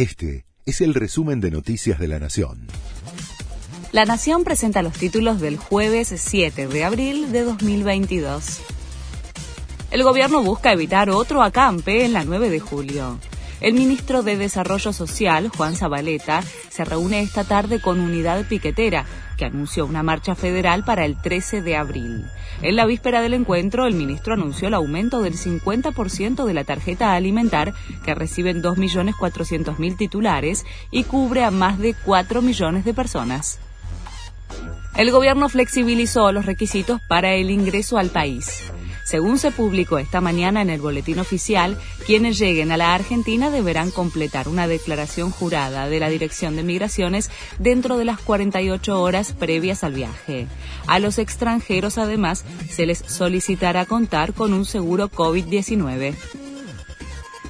Este es el resumen de Noticias de la Nación. La Nación presenta los títulos del jueves 7 de abril de 2022. El gobierno busca evitar otro acampe en la 9 de julio. El ministro de Desarrollo Social, Juan Zabaleta, se reúne esta tarde con Unidad Piquetera, que anunció una marcha federal para el 13 de abril. En la víspera del encuentro, el ministro anunció el aumento del 50% de la tarjeta alimentar, que reciben 2.400.000 titulares y cubre a más de 4 millones de personas. El gobierno flexibilizó los requisitos para el ingreso al país. Según se publicó esta mañana en el boletín oficial, quienes lleguen a la Argentina deberán completar una declaración jurada de la Dirección de Migraciones dentro de las 48 horas previas al viaje. A los extranjeros, además, se les solicitará contar con un seguro COVID-19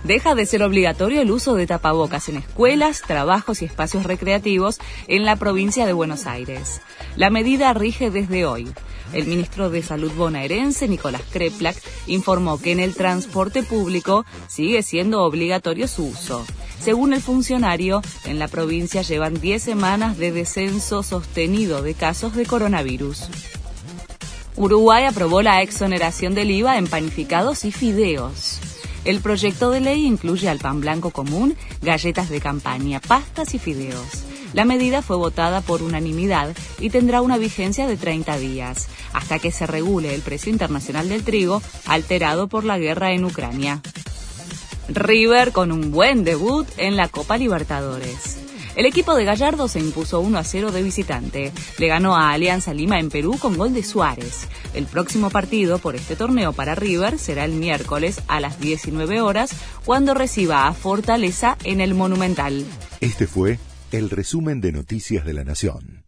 deja de ser obligatorio el uso de tapabocas en escuelas, trabajos y espacios recreativos en la provincia de Buenos Aires. La medida rige desde hoy. El ministro de Salud bonaerense, Nicolás Kreplak, informó que en el transporte público sigue siendo obligatorio su uso. Según el funcionario, en la provincia llevan 10 semanas de descenso sostenido de casos de coronavirus. Uruguay aprobó la exoneración del IVA en panificados y fideos. El proyecto de ley incluye al pan blanco común, galletas de campaña, pastas y fideos. La medida fue votada por unanimidad y tendrá una vigencia de 30 días, hasta que se regule el precio internacional del trigo alterado por la guerra en Ucrania. River con un buen debut en la Copa Libertadores. El equipo de Gallardo se impuso 1 a 0 de visitante. Le ganó a Alianza Lima en Perú con gol de Suárez. El próximo partido por este torneo para River será el miércoles a las 19 horas cuando reciba a Fortaleza en el Monumental. Este fue el resumen de Noticias de la Nación.